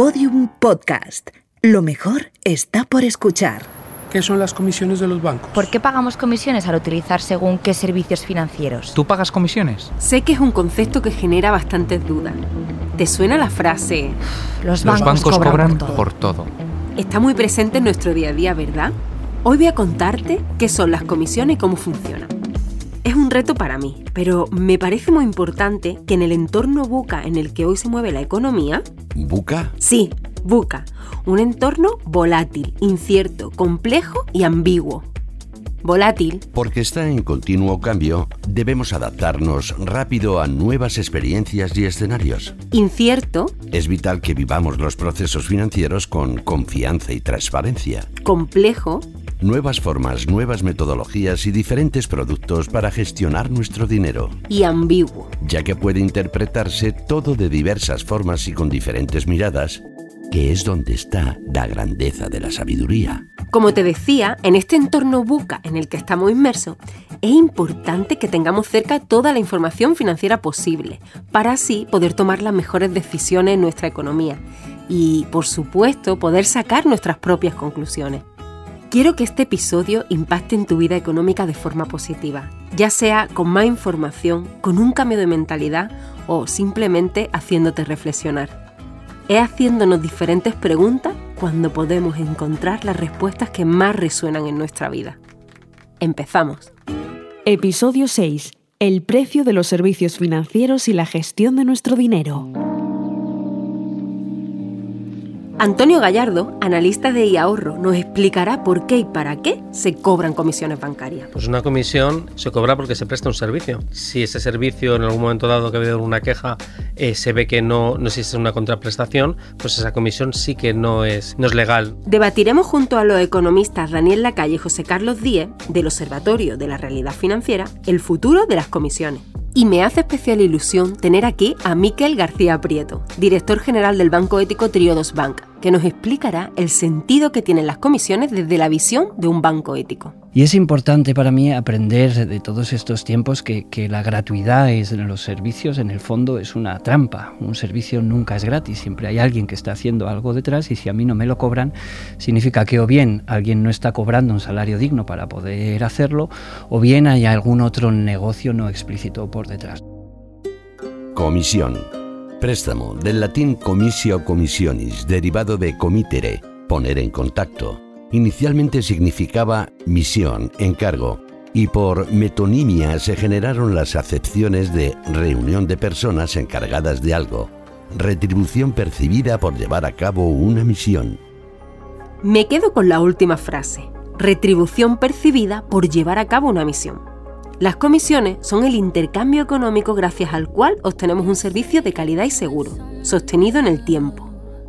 Podium Podcast. Lo mejor está por escuchar. ¿Qué son las comisiones de los bancos? ¿Por qué pagamos comisiones al utilizar según qué servicios financieros? ¿Tú pagas comisiones? Sé que es un concepto que genera bastantes dudas. ¿Te suena la frase? Los Los bancos, bancos cobran por todo. por todo. Está muy presente en nuestro día a día, ¿verdad? Hoy voy a contarte qué son las comisiones y cómo funcionan. Es un reto para mí, pero me parece muy importante que en el entorno buca en el que hoy se mueve la economía, ¿Buca? sí, buca, un entorno volátil, incierto, complejo y ambiguo. Volátil Porque está en continuo cambio, debemos adaptarnos rápido a nuevas experiencias y escenarios. incierto, Es vital que vivamos los procesos financieros con confianza y transparencia. complejo Nuevas formas, nuevas metodologías y diferentes productos para gestionar nuestro dinero, y ambiguo. ya que puede interpretarse todo de diversas formas y con diferentes miradas, que es donde está la grandeza de la sabiduría. Como te decía, en este entorno buca en el que estamos inmersos, es importante que tengamos cerca toda la información financiera posible, para así poder tomar las mejores decisiones en nuestra economía y, por supuesto, poder sacar nuestras propias conclusiones. Quiero que este episodio impacte en tu vida económica de forma positiva, ya sea con más información, con un cambio de mentalidad o simplemente haciéndote reflexionar. Es haciéndonos diferentes preguntas cuando podemos encontrar las respuestas que más resuenan en nuestra vida. Empezamos. Episodio 6. El precio de los servicios financieros y la gestión de nuestro dinero. Antonio Gallardo, analista de iAhorro, nos explicará por qué y para qué se cobran comisiones bancarias. Pues una comisión se cobra porque se presta un servicio. Si ese servicio en algún momento dado que ha habido una queja eh, se ve que no, no existe una contraprestación, pues esa comisión sí que no es, no es legal. Debatiremos junto a los economistas Daniel Lacalle y José Carlos Díez del Observatorio de la Realidad Financiera el futuro de las comisiones. Y me hace especial ilusión tener aquí a Miquel García Prieto, director general del Banco Ético Triodos Bank, que nos explicará el sentido que tienen las comisiones desde la visión de un banco ético. Y es importante para mí aprender de todos estos tiempos que, la gratuidad es en los servicios, en el fondo, es una trampa. Un servicio nunca es gratis, siempre hay alguien que está haciendo algo detrás y si a mí no me lo cobran, significa que o bien alguien no está cobrando un salario digno para poder hacerlo, o bien hay algún otro negocio no explícito por detrás. Comisión. Préstamo, del latín comissio commissionis, derivado de comitere, poner en contacto. Inicialmente significaba misión, encargo, y por metonimia se generaron las acepciones de reunión de personas encargadas de algo, retribución percibida por llevar a cabo una misión. Me quedo con la última frase, retribución percibida por llevar a cabo una misión. Las comisiones son el intercambio económico gracias al cual obtenemos un servicio de calidad y seguro, sostenido en el tiempo.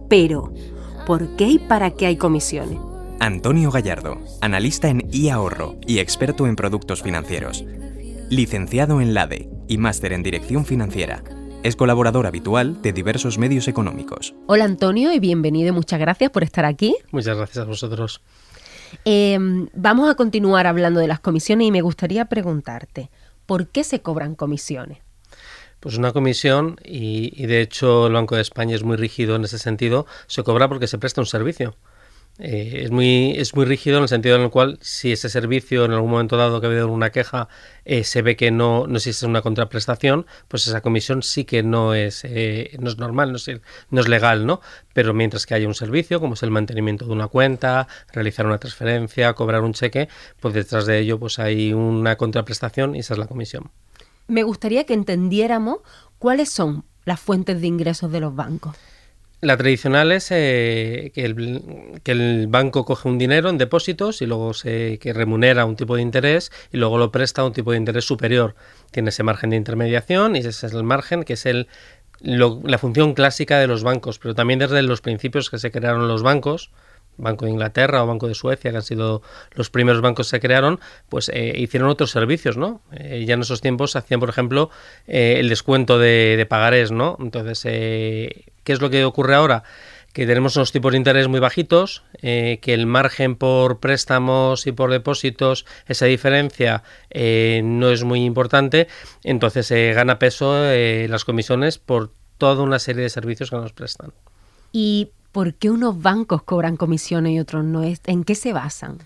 Pero, ¿por qué y para qué hay comisiones? Antonio Gallardo, analista en iAhorro y experto en productos financieros. Licenciado en LADE y máster en Dirección Financiera. Es colaborador habitual de diversos medios económicos. Hola Antonio y bienvenido y muchas gracias por estar aquí. Muchas gracias a vosotros. Eh, vamos a continuar hablando de las comisiones y me gustaría preguntarte, ¿por qué se cobran comisiones? Pues una comisión, y, y de hecho el Banco de España es muy rígido en ese sentido, se cobra porque se presta un servicio. Eh, es, muy, es muy rígido en el sentido en el cual si ese servicio en algún momento dado que ha habido una queja eh, se ve que no, no existe una contraprestación, pues esa comisión sí que no es, eh, no es normal, no es, no es legal, ¿no? Pero mientras que haya un servicio, como es el mantenimiento de una cuenta, realizar una transferencia, cobrar un cheque, pues detrás de ello pues hay una contraprestación y esa es la comisión. Me gustaría que entendiéramos cuáles son las fuentes de ingresos de los bancos. La tradicional es eh, que, el, que, el, banco coge un dinero en depósitos y luego se que remunera un tipo de interés y luego lo presta a un tipo de interés superior. Tiene ese margen de intermediación y ese es el margen que es el, la función clásica de los bancos, pero también desde los principios que se crearon los bancos, Banco de Inglaterra o Banco de Suecia, que han sido los primeros bancos que se crearon, pues eh, hicieron otros servicios, ¿no? Eh, ya en esos tiempos hacían, por ejemplo, eh, el descuento de, de, pagarés, ¿no? Entonces, ¿qué es lo que ocurre ahora? Que tenemos unos tipos de interés muy bajitos, que el margen por préstamos y por depósitos, esa diferencia no es muy importante, entonces gana peso las comisiones por toda una serie de servicios que nos prestan. ¿Y ¿Por qué unos bancos cobran comisiones y otros no? ¿En qué se basan?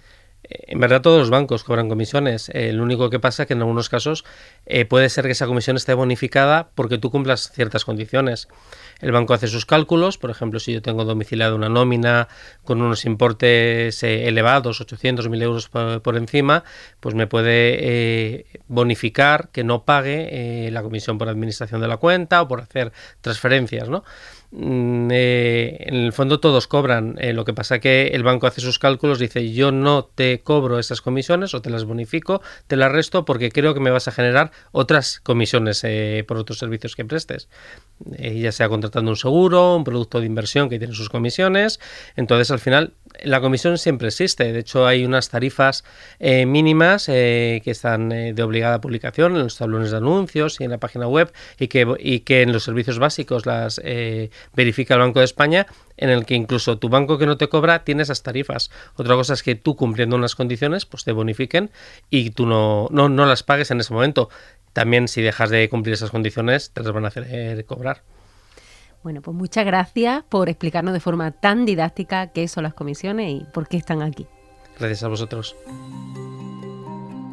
En verdad todos los bancos cobran comisiones. Eh, lo único que pasa es que en algunos casos eh, puede ser que esa comisión esté bonificada porque tú cumplas ciertas condiciones. El banco hace sus cálculos, por ejemplo, si yo tengo domiciliado una nómina con unos importes eh, elevados, 800, 1000 euros por, encima, pues me puede bonificar que no pague la comisión por administración de la cuenta o por hacer transferencias, ¿no? Mm, eh, en el fondo todos cobran. Eh, lo que pasa que el banco hace sus cálculos, dice yo no te cobro esas comisiones o te las bonifico, te las resto porque creo que me vas a generar otras comisiones eh, por otros servicios que prestes. ya sea contratando un seguro, un producto de inversión que tiene sus comisiones. Entonces al final la comisión siempre existe. De hecho hay unas tarifas mínimas que están de obligada publicación en los tablones de anuncios y en la página web y que, y que en los servicios básicos las verifica el Banco de España, en el que incluso tu banco que no te cobra tiene esas tarifas. Otra cosa es que tú cumpliendo unas condiciones, pues te bonifiquen y tú no, no, no las pagues en ese momento. También si dejas de cumplir esas condiciones, te las van a hacer cobrar. Bueno, pues muchas gracias por explicarnos de forma tan didáctica qué son las comisiones y por qué están aquí. Gracias a vosotros.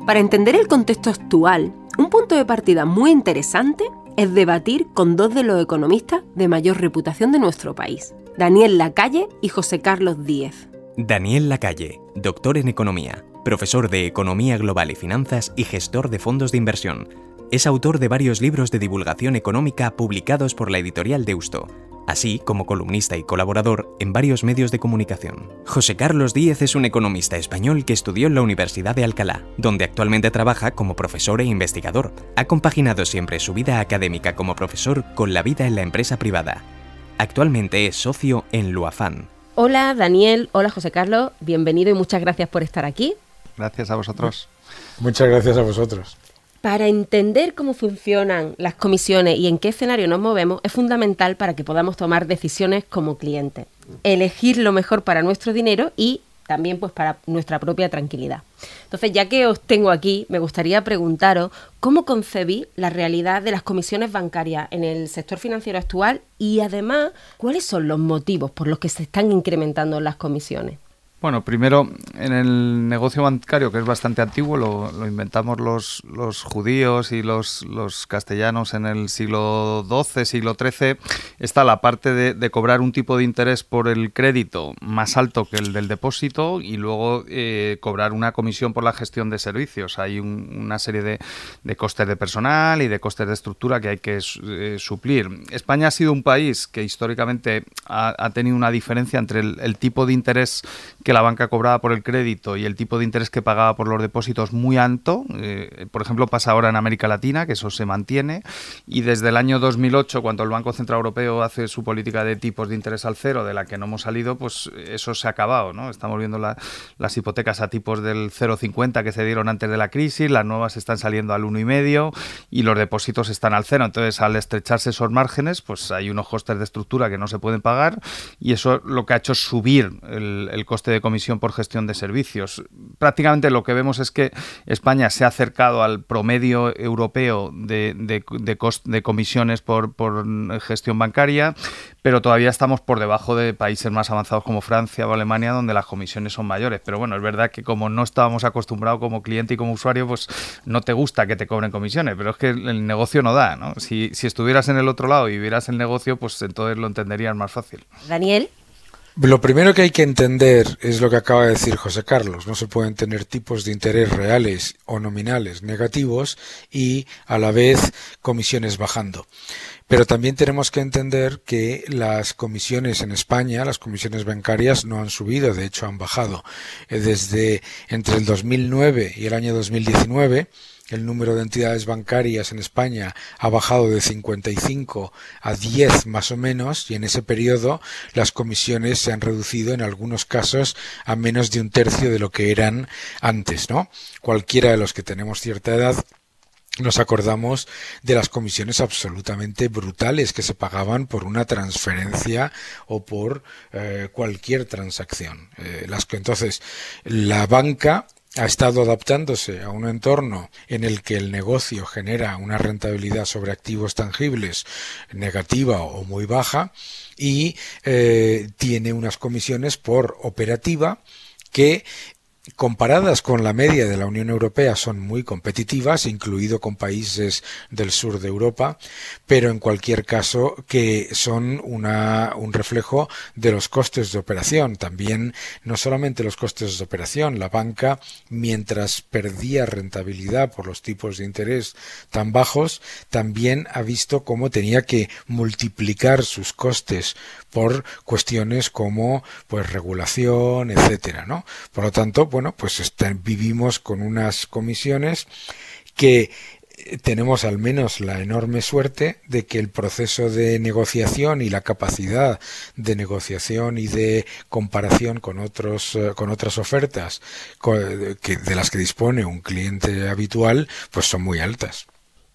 Para entender el contexto actual, un punto de partida muy interesante es debatir con dos de los economistas de mayor reputación de nuestro país, Daniel Lacalle y José Carlos Díez. Daniel Lacalle, doctor en economía, profesor de Economía Global y Finanzas y gestor de fondos de inversión. Es autor de varios libros de divulgación económica publicados por la editorial Deusto, así como columnista y colaborador en varios medios de comunicación. José Carlos Díez es un economista español que estudió en la Universidad de Alcalá, donde actualmente trabaja como profesor e investigador. Ha compaginado siempre su vida académica como profesor con la vida en la empresa privada. Actualmente es socio en Luafán. Hola Daniel, hola José Carlos, bienvenido y muchas gracias por estar aquí. Gracias a vosotros. Muchas gracias a vosotros. Para entender cómo funcionan las comisiones y en qué escenario nos movemos es fundamental para que podamos tomar decisiones como clientes, elegir lo mejor para nuestro dinero y también pues para nuestra propia tranquilidad. Entonces, ya que os tengo aquí, me gustaría preguntaros cómo concebí la realidad de las comisiones bancarias en el sector financiero actual y además cuáles son los motivos por los que se están incrementando las comisiones. Bueno, primero, en el negocio bancario, que es bastante antiguo, lo, inventamos los, judíos y los, los, castellanos en el siglo XII, siglo XIII, está la parte de, cobrar un tipo de interés por el crédito más alto que el del depósito y luego eh, cobrar una comisión por la gestión de servicios. Hay una serie de, de, costes de personal y de costes de estructura que hay que eh, suplir. España ha sido un país que históricamente ha, tenido una diferencia entre el tipo de interés que la banca cobraba por el crédito y el tipo de interés que pagaba por los depósitos muy alto. Eh, por ejemplo, pasa ahora en América Latina, que eso se mantiene. Y desde el año 2008, cuando el Banco Central Europeo hace su política de tipos de interés al cero, de la que no hemos salido, pues eso se ha acabado. ¿no? Estamos viendo las hipotecas a tipos del 0,50 que se dieron antes de la crisis, las nuevas están saliendo al 1,5 y los depósitos están al cero. Entonces, al estrecharse esos márgenes, pues hay unos costes de estructura que no se pueden pagar y eso lo que ha hecho es subir el, el coste de comisión por gestión de servicios. Prácticamente lo que vemos es que España se ha acercado al promedio europeo de, de, comisiones por, por gestión bancaria, pero todavía estamos por debajo de países más avanzados como Francia o Alemania, donde las comisiones son mayores. Pero bueno, es verdad que como no estábamos acostumbrados como cliente y como usuario, pues no te gusta que te cobren comisiones, pero es que el negocio no da, ¿no? Si, si estuvieras en el otro lado y vieras el negocio, pues entonces lo entenderías más fácil. Daniel. Lo primero que hay que entender es lo que acaba de decir José Carlos. No se pueden tener tipos de interés reales o nominales negativos y a la vez comisiones bajando. Pero también tenemos que entender que las comisiones en España, las comisiones bancarias, no han subido, de hecho han bajado. Eh, desde entre el 2009 y el año 2019, el número de entidades bancarias en España ha bajado de 55 a 10 más o menos y en ese periodo las comisiones se han reducido en algunos casos a menos de un tercio de lo que eran antes, ¿no? Cualquiera de los que tenemos cierta edad nos acordamos de las comisiones absolutamente brutales que se pagaban por una transferencia o por eh, cualquier transacción. Eh, las que entonces la banca ha estado adaptándose a un entorno en el que el negocio genera una rentabilidad sobre activos tangibles negativa o muy baja y eh, tiene unas comisiones por operativa que comparadas con la media de la Unión Europea son muy competitivas, incluido con países del sur de Europa, pero en cualquier caso que son una, un reflejo de los costes de operación. También no solamente los costes de operación, la banca, mientras perdía rentabilidad por los tipos de interés tan bajos, también ha visto cómo tenía que multiplicar sus costes por cuestiones como pues regulación, etcétera, ¿no? Por lo tanto, bueno, pues vivimos con unas comisiones que eh, tenemos al menos la enorme suerte de que el proceso de negociación y la capacidad de negociación y de comparación con otros eh, con otras ofertas de las que dispone un cliente habitual pues son muy altas.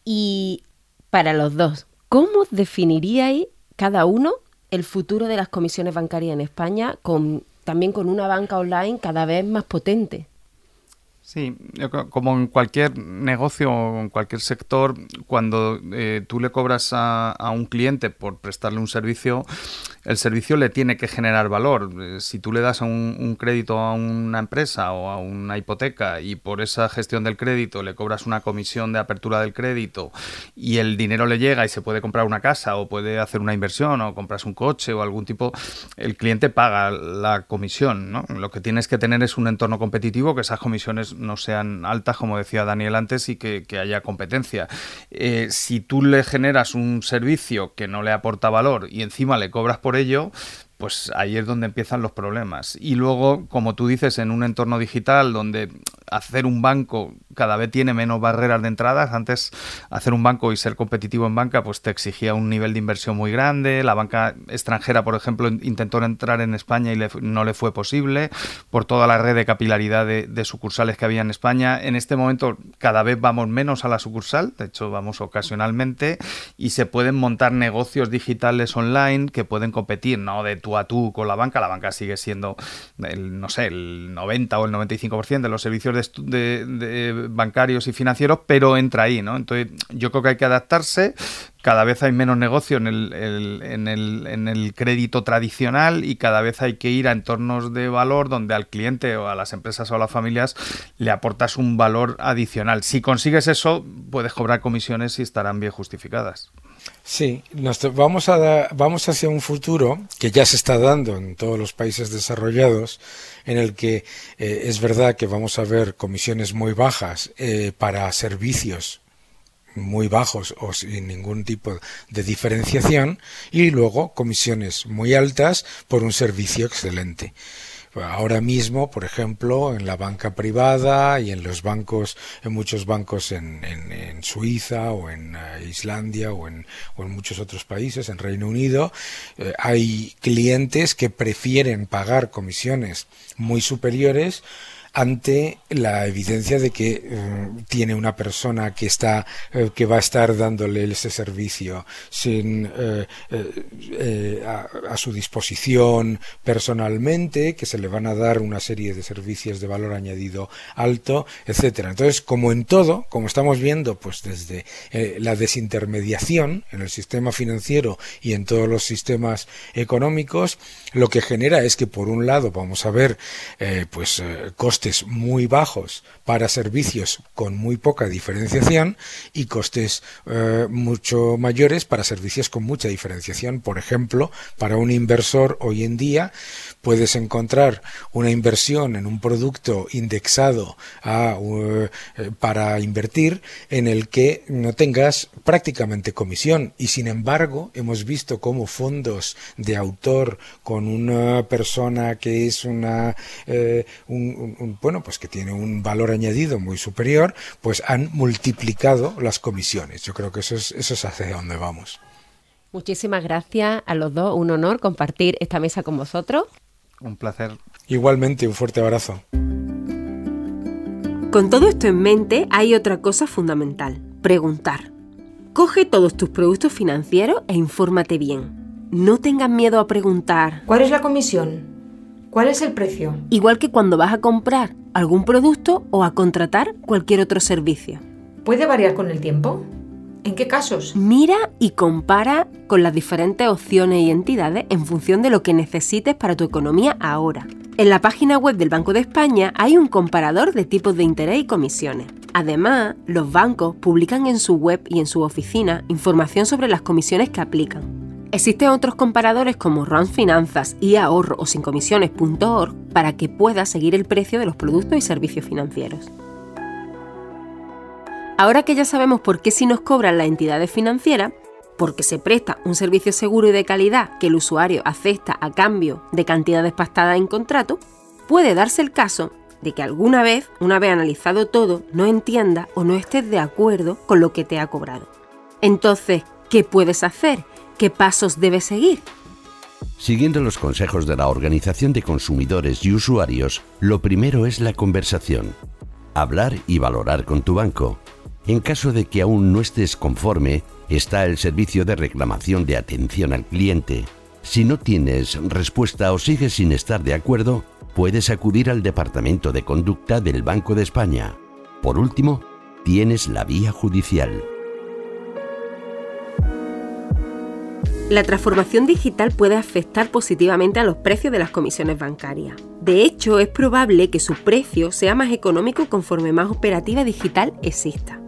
Y para los dos, ¿cómo definiríais cada uno el futuro de las comisiones bancarias en España, con, también con una banca online cada vez más potente. Sí, como en cualquier negocio o en cualquier sector, cuando eh, tú le cobras a, a, un cliente por prestarle un servicio, el servicio le tiene que generar valor. Eh, si tú le das un, crédito a una empresa o a una hipoteca y por esa gestión del crédito le cobras una comisión de apertura del crédito y el dinero le llega y se puede comprar una casa o puede hacer una inversión o compras un coche o algún tipo, el cliente paga la comisión. Lo que tienes que tener es un entorno competitivo, que esas comisiones no sean altas, como decía Daniel antes, y que, haya competencia. Eh, si tú le generas un servicio que no le aporta valor y encima le cobras por ello, pues ahí es donde empiezan los problemas. Y luego, como tú dices, en un entorno digital donde hacer un banco cada vez tiene menos barreras de entradas, antes hacer un banco y ser competitivo en banca, pues te exigía un nivel de inversión muy grande. La banca extranjera, por ejemplo, intentó entrar en España y no le fue posible por toda la red de capilaridad de, sucursales que había en España. En este momento cada vez vamos menos a la sucursal, de hecho vamos ocasionalmente, y se pueden montar negocios digitales online que pueden competir, ¿no? De tú a tú con la banca. La banca sigue siendo, el, no sé, el 90 o el 95% de los servicios de, bancarios y financieros, pero entra ahí, ¿no? Entonces, yo creo que hay que adaptarse. Cada vez hay menos negocio en el, crédito tradicional y cada vez hay que ir a entornos de valor donde al cliente o a las empresas o a las familias le aportas un valor adicional. Si consigues eso, puedes cobrar comisiones y estarán bien justificadas. Sí, vamos hacia un futuro que ya se está dando en todos los países desarrollados, en el que eh, es verdad que vamos a ver comisiones muy bajas eh, para servicios muy bajos o sin ningún tipo de diferenciación y luego comisiones muy altas por un servicio excelente. Ahora mismo, por ejemplo, en la banca privada y en los bancos, en muchos bancos en, en, Suiza o en eh, Islandia o en, o en, muchos otros países, en Reino Unido, eh, hay clientes que prefieren pagar comisiones muy superiores ante la evidencia de que eh, tiene una persona que está eh, que va a estar dándole ese servicio sin eh, a, su disposición personalmente que se le van a dar una serie de servicios de valor añadido alto etcétera. Entonces como en todo como estamos viendo pues desde la desintermediación en el sistema financiero y en todos los sistemas económicos lo que genera es que por un lado vamos a ver pues costes muy bajos para servicios con muy poca diferenciación y costes eh, mucho mayores para servicios con mucha diferenciación. Por ejemplo, para un inversor hoy en día puedes encontrar una inversión en un producto indexado a, eh, para invertir en el que no tengas prácticamente comisión y sin embargo hemos visto cómo fondos de autor con una persona que es una eh, un, bueno, pues que tiene un valor añadido muy superior, pues han multiplicado las comisiones. Yo creo que eso es, eso es hacia donde vamos. Muchísimas gracias a los dos, un honor compartir esta mesa con vosotros. Un placer. Igualmente, un fuerte abrazo. Con todo esto en mente, hay otra cosa fundamental, preguntar. Coge todos tus productos financieros e infórmate bien. No tengas miedo a preguntar. ¿Cuál es la comisión? ¿Cuál es el precio? Igual que cuando vas a comprar algún producto o a contratar cualquier otro servicio. ¿Puede variar con el tiempo? ¿En qué casos? Mira y compara con las diferentes opciones y entidades en función de lo que necesites para tu economía ahora. En la página web del Banco de España hay un comparador de tipos de interés y comisiones. Además, los bancos publican en su web y en su oficina información sobre las comisiones que aplican. Existen otros comparadores como Run Finanzas y Ahorro o sincomisiones.org para que puedas seguir el precio de los productos y servicios financieros. Ahora que ya sabemos por qué si nos cobran las entidades financieras, porque se presta un servicio seguro y de calidad que el usuario acepta a cambio de cantidades pactadas en contrato, puede darse el caso de que alguna vez, una vez analizado todo, no entienda o no estés de acuerdo con lo que te ha cobrado. Entonces, ¿qué puedes hacer? ¿Qué pasos debes seguir? Siguiendo los consejos de la Organización de Consumidores y Usuarios, lo primero es la conversación. Hablar y valorar con tu banco. En caso de que aún no estés conforme, está el servicio de reclamación de atención al cliente. Si no tienes respuesta o sigues sin estar de acuerdo, puedes acudir al Departamento de Conducta del Banco de España. Por último, tienes la vía judicial. La transformación digital puede afectar positivamente a los precios de las comisiones bancarias. De hecho, es probable que su precio sea más económico conforme más operativa digital exista.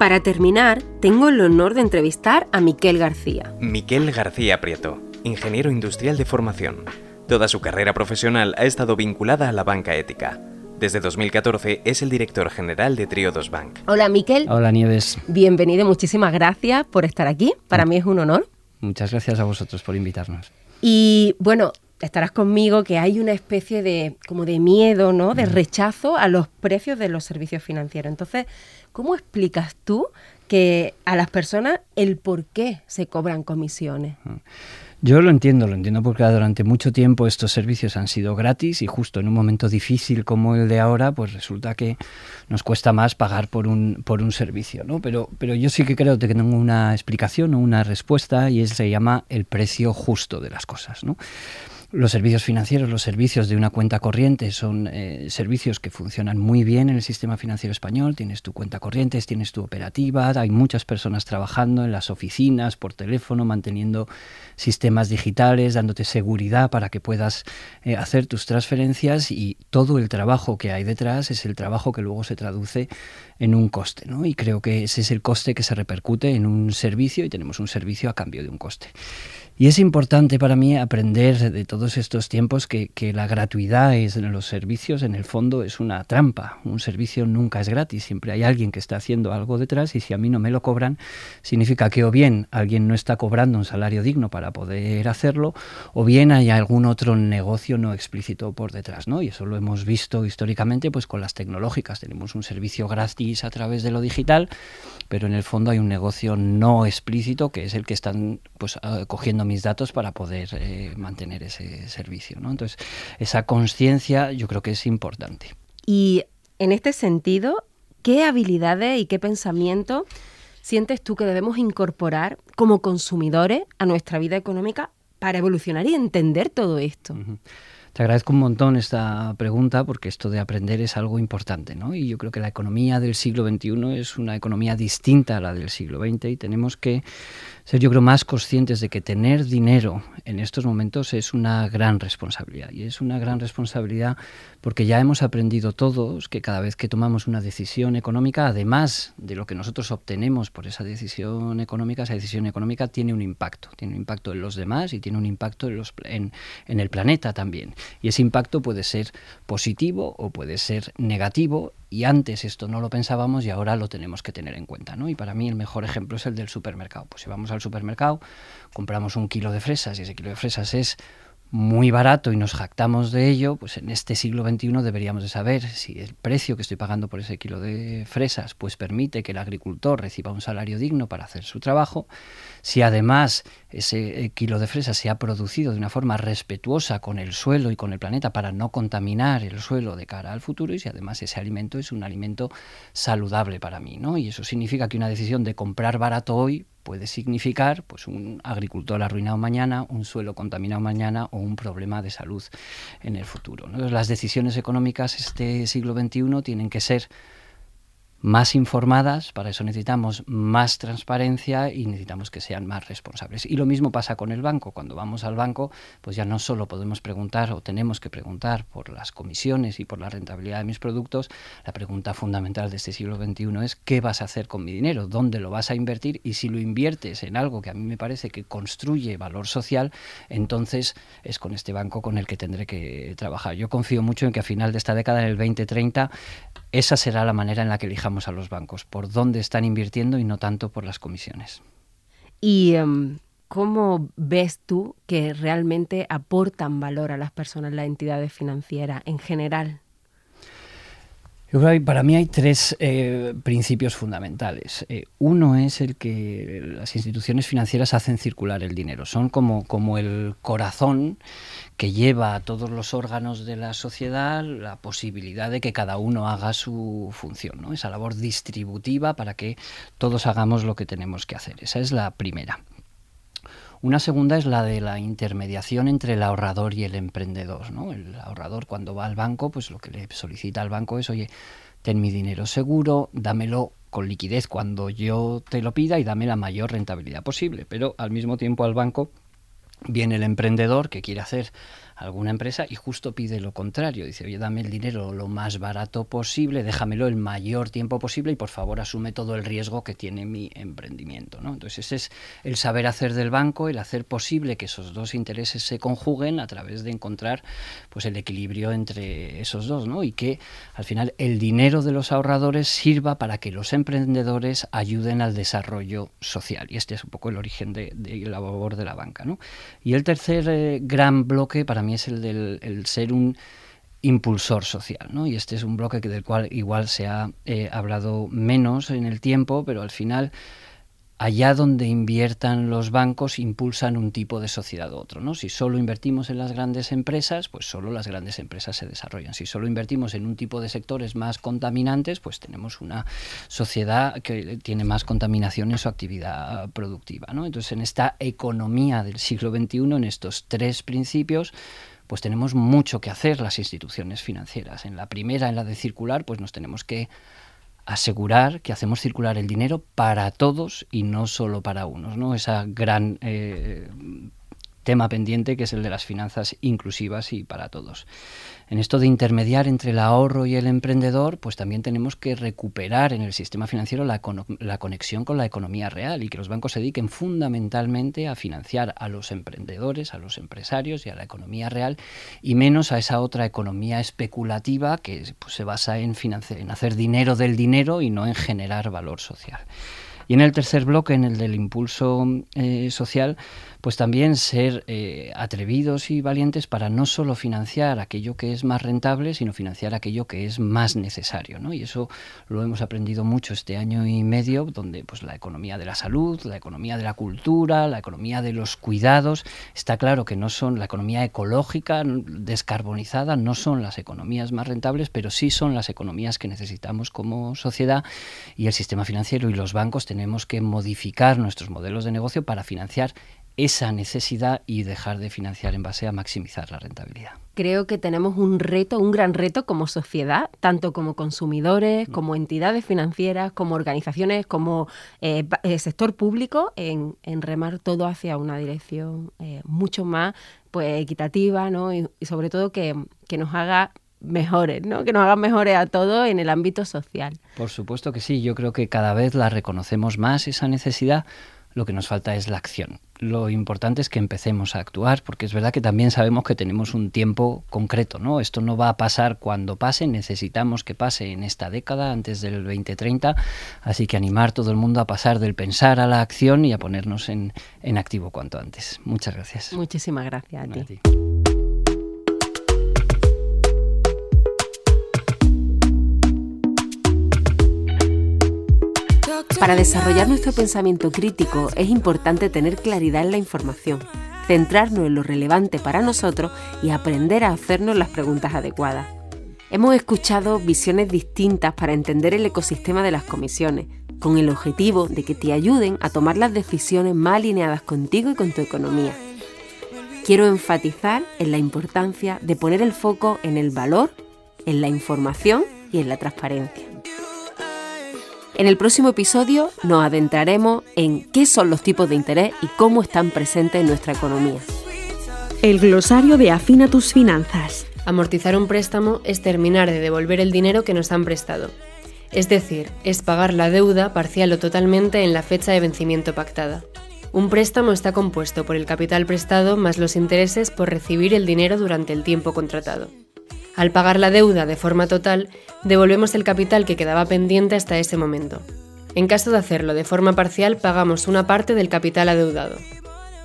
Para terminar, tengo el honor de entrevistar a Miquel García. Miquel García Prieto, ingeniero industrial de formación. Toda su carrera profesional ha estado vinculada a la banca ética. Desde 2014 es el director general de Triodos Bank. Hola Miquel. Hola Nieves. Bienvenido, muchísimas gracias por estar aquí. Para mí es un honor. Muchas gracias a vosotros por invitarnos. Y bueno, estarás conmigo que hay una especie de como de miedo, ¿no? De rechazo a los precios de los servicios financieros. Entonces, ¿Cómo explicas tú que a las personas el por qué se cobran comisiones? Mm. Yo lo entiendo, lo entiendo porque durante mucho tiempo estos servicios han sido gratis y justo en un momento difícil como el de ahora, pues resulta que nos cuesta más pagar por un, por un servicio, ¿no? Pero, pero yo sí que creo que tengo una explicación o una respuesta y es, se llama el precio justo de las cosas, ¿no? Los servicios financieros, los servicios de una cuenta corriente son eh, servicios que funcionan muy bien en el sistema financiero español. Tienes tu cuenta corriente, tienes tu operativa, hay muchas personas trabajando en las oficinas, por teléfono, manteniendo sistemas digitales, dándote seguridad para que puedas eh, hacer tus transferencias y todo el trabajo que hay detrás es el trabajo que luego se traduce en un coste. ¿no? Y creo que ese es el coste que se repercute en un servicio y tenemos un servicio a cambio de un coste. Y es importante para mí aprender de todos estos tiempos que, la gratuidad es, en los servicios, en el fondo, es una trampa. Un servicio nunca es gratis, siempre hay alguien que está haciendo algo detrás y si a mí no me lo cobran, significa que o bien alguien no está cobrando un salario digno para poder hacerlo, o bien hay algún otro negocio no explícito por detrás. ¿no? Y eso lo hemos visto históricamente pues, con las tecnológicas. Tenemos un servicio gratis a través de lo digital, pero en el fondo hay un negocio no explícito que es el que están pues, ah, cogiendo mis datos para poder eh, mantener ese servicio. ¿no? Entonces, esa conciencia yo creo que es importante. Y en este sentido, ¿qué habilidades y qué pensamiento sientes tú que debemos incorporar como consumidores a nuestra vida económica para evolucionar y entender todo esto? Te agradezco un montón esta pregunta porque esto de aprender es algo importante, ¿no? Y yo creo que la economía del siglo XXI es una economía distinta a la del siglo XX y tenemos que ser yo creo más conscientes de que tener dinero en estos momentos es una gran responsabilidad. Y es una gran responsabilidad porque ya hemos aprendido todos que cada vez que tomamos una decisión económica, además de lo que nosotros obtenemos por esa decisión económica, esa decisión económica tiene un impacto. Tiene un impacto en los demás y tiene un impacto en, los, en, en el planeta también. Y ese impacto puede ser positivo o puede ser negativo y antes esto no lo pensábamos y ahora lo tenemos que tener en cuenta. ¿no? Y para mí el mejor ejemplo es el del supermercado. Pues si vamos al supermercado, compramos un kilo de fresas y ese kilo de fresas es muy barato y nos jactamos de ello, pues en este siglo XXI deberíamos de saber si el precio que estoy pagando por ese kilo de fresas pues permite que el agricultor reciba un salario digno para hacer su trabajo, si además ese eh, kilo de fresas se ha producido de una forma respetuosa con el suelo y con el planeta para no contaminar el suelo de cara al futuro y si además ese alimento es un alimento saludable para mí, ¿no? Y eso significa que una decisión de comprar barato hoy puede significar pues un agricultor arruinado mañana, un suelo contaminado mañana o un problema de salud en el futuro. Las decisiones económicas este siglo XXI tienen que ser más informadas, para eso necesitamos más transparencia y necesitamos que sean más responsables. Y lo mismo pasa con el banco. Cuando vamos al banco, pues ya no solo podemos preguntar o tenemos que preguntar por las comisiones y por la rentabilidad de mis productos, la pregunta fundamental de este siglo XXI es ¿qué vas a hacer con mi dinero? ¿Dónde lo vas a invertir? Y si lo inviertes en algo que a mí me parece que construye valor social, entonces es con este banco con el que tendré que trabajar. Yo confío mucho en que a final de esta década, en el 2030, esa será la manera en la que elijamos a los bancos, por dónde están invirtiendo y no tanto por las comisiones. ¿Y em, cómo ves tú que realmente aportan valor a las personas las entidades financieras en general? Para mí hay tres eh, principios fundamentales. Eh, uno es el que las instituciones financieras hacen circular el dinero. Son como, como el corazón que lleva a todos los órganos de la sociedad la posibilidad de que cada uno haga su función, ¿no? esa labor distributiva para que todos hagamos lo que tenemos que hacer. Esa es la primera. Una segunda es la de la intermediación entre el ahorrador y el emprendedor. ¿no? El ahorrador cuando va al banco, pues lo que le solicita al banco es, oye, ten mi dinero seguro, dámelo con liquidez cuando yo te lo pida y dame la mayor rentabilidad posible. Pero al mismo tiempo al banco viene el emprendedor que quiere hacer alguna empresa y justo pide lo contrario. Dice, oye, dame el dinero lo más barato posible, déjamelo el mayor tiempo posible y por favor asume todo el riesgo que tiene mi emprendimiento. ¿no? Entonces ese es el saber hacer del banco, el hacer posible que esos dos intereses se conjuguen a través de encontrar pues el equilibrio entre esos dos ¿no? y que al final el dinero de los ahorradores sirva para que los emprendedores ayuden al desarrollo social. Y este es un poco el origen de, la labor de la banca. ¿no? Y el tercer eh, gran bloque para mí es el del ser un impulsor social, ¿no? Y este es un bloque del cual igual se ha eh, hablado menos en el tiempo, pero al final allá donde inviertan los bancos impulsan un tipo de sociedad u otro. ¿no? Si solo invertimos en las grandes empresas, pues solo las grandes empresas se desarrollan. Si solo invertimos en un tipo de sectores más contaminantes, pues tenemos una sociedad que tiene más contaminación en su actividad productiva. ¿no? Entonces, en esta economía del siglo XXI, en estos tres principios, pues tenemos mucho que hacer las instituciones financieras. En la primera, en la de circular, pues nos tenemos que asegurar que hacemos circular el dinero para todos y no solo para unos, ¿no? Esa gran eh, tema pendiente que es el de las finanzas inclusivas y para todos. En esto de intermediar entre el ahorro y el emprendedor, pues también tenemos que recuperar en el sistema financiero la, conexión con la economía real y que los bancos se dediquen fundamentalmente a financiar a los emprendedores, a los empresarios y a la economía real y menos a esa otra economía especulativa que pues, se basa en, en hacer dinero del dinero y no en generar valor social. Y en el tercer bloque, en el del impulso eh, social, pues también ser eh, atrevidos y valientes para no solo financiar aquello que es más rentable, sino financiar aquello que es más necesario. ¿no? Y eso lo hemos aprendido mucho este año y medio, donde pues, la economía de la salud, la economía de la cultura, la economía de los cuidados, está claro que no son la economía ecológica, descarbonizada, no son las economías más rentables, pero sí son las economías que necesitamos como sociedad y el sistema financiero y los bancos tenemos que modificar nuestros modelos de negocio para financiar esa necesidad y dejar de financiar en base a maximizar la rentabilidad. Creo que tenemos un reto, un gran reto como sociedad, tanto como consumidores, como entidades financieras, como organizaciones, como eh, eh, sector público, en, remar todo hacia una dirección eh, mucho más pues, equitativa ¿no? y, sobre todo que, que nos haga mejores, ¿no? Que nos hagan mejores a todos en el ámbito social. Por supuesto que sí, yo creo que cada vez la reconocemos más esa necesidad lo que nos falta es la acción. Lo importante es que empecemos a actuar, porque es verdad que también sabemos que tenemos un tiempo concreto, ¿no? Esto no va a pasar cuando pase, necesitamos que pase en esta década, antes del 2030, así que animar todo el mundo a pasar del pensar a la acción y a ponernos en, en activo cuanto antes. Muchas gracias. Muchísimas gracias a ti. Para desarrollar nuestro pensamiento crítico es importante tener claridad en la información, centrarnos en lo relevante para nosotros y aprender a hacernos las preguntas adecuadas. Hemos escuchado visiones distintas para entender el ecosistema de las comisiones, con el objetivo de que te ayuden a tomar las decisiones más alineadas contigo y con tu economía. Quiero enfatizar en la importancia de poner el foco en el valor, en la información y en la transparencia. En el próximo episodio nos adentraremos en qué son los tipos de interés y cómo están presentes en nuestra economía. El glosario de Afina tus finanzas. Amortizar un préstamo es terminar de devolver el dinero que nos han prestado. Es decir, es pagar la deuda parcial o totalmente en la fecha de vencimiento pactada. Un préstamo está compuesto por el capital prestado más los intereses por recibir el dinero durante el tiempo contratado. Al pagar la deuda de forma total, devolvemos el capital que quedaba pendiente hasta ese momento. En caso de hacerlo de forma parcial, pagamos una parte del capital adeudado.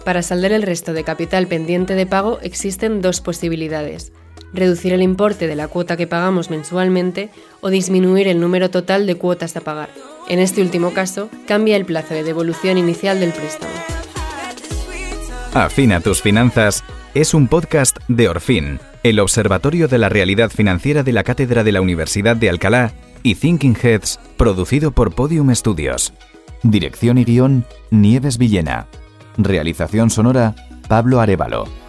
Para saldar el resto de capital pendiente de pago existen dos posibilidades. Reducir el importe de la cuota que pagamos mensualmente o disminuir el número total de cuotas a pagar. En este último caso, cambia el plazo de devolución inicial del préstamo. Afina tus finanzas es un podcast de Orfin, el Observatorio de la Realidad Financiera de la Cátedra de la Universidad de Alcalá y Thinking Heads, producido por Podium Studios. Dirección y guion, Nieves Villena. Realización sonora, Pablo Arevalo.